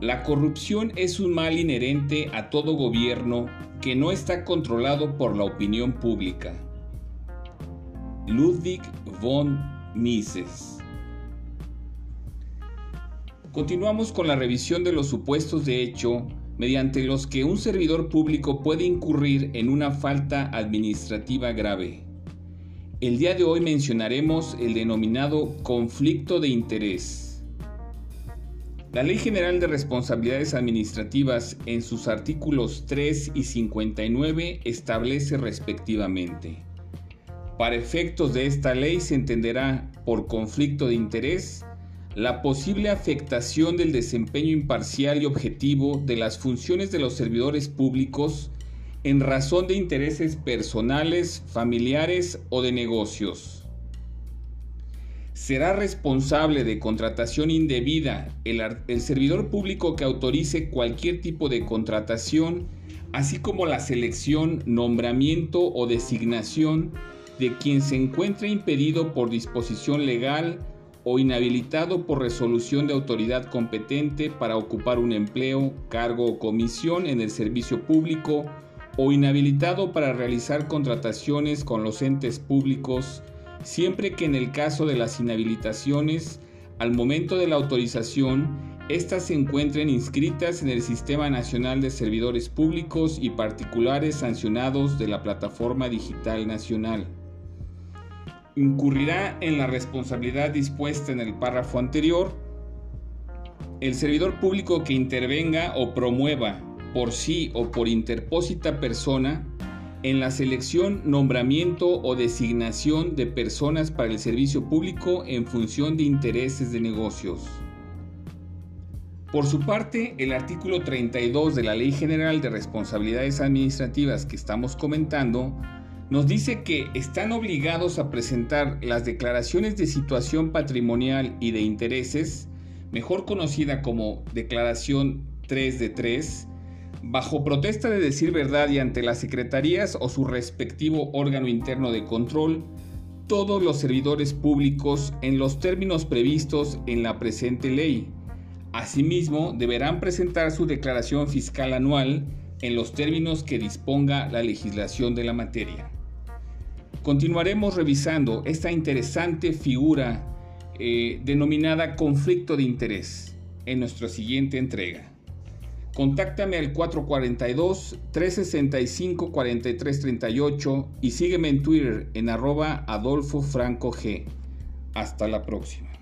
La corrupción es un mal inherente a todo gobierno que no está controlado por la opinión pública. Ludwig von Mises. Continuamos con la revisión de los supuestos de hecho mediante los que un servidor público puede incurrir en una falta administrativa grave. El día de hoy mencionaremos el denominado conflicto de interés. La Ley General de Responsabilidades Administrativas en sus artículos 3 y 59 establece respectivamente. Para efectos de esta ley se entenderá por conflicto de interés la posible afectación del desempeño imparcial y objetivo de las funciones de los servidores públicos en razón de intereses personales, familiares o de negocios será responsable de contratación indebida el, servidor público que autorice cualquier tipo de contratación, así como la selección, nombramiento o designación de quien se encuentre impedido por disposición legal o inhabilitado por resolución de autoridad competente para ocupar un empleo, cargo o comisión en el servicio público o inhabilitado para realizar contrataciones con los entes públicos siempre que en el caso de las inhabilitaciones, al momento de la autorización, éstas se encuentren inscritas en el Sistema Nacional de Servidores Públicos y Particulares sancionados de la Plataforma Digital Nacional. Incurrirá en la responsabilidad dispuesta en el párrafo anterior el servidor público que intervenga o promueva por sí o por interpósita persona en la selección, nombramiento o designación de personas para el servicio público en función de intereses de negocios. Por su parte, el artículo 32 de la Ley General de Responsabilidades Administrativas que estamos comentando nos dice que están obligados a presentar las declaraciones de situación patrimonial y de intereses, mejor conocida como declaración 3 de 3, bajo protesta de decir verdad y ante las secretarías o su respectivo órgano interno de control, todos los servidores públicos en los términos previstos en la presente ley. Asimismo, deberán presentar su declaración fiscal anual en los términos que disponga la legislación de la materia. Continuaremos revisando esta interesante figura eh, denominada conflicto de interés en nuestra siguiente entrega. Contáctame al 442-365-4338 y sígueme en Twitter en arroba Adolfo Franco G. Hasta la próxima.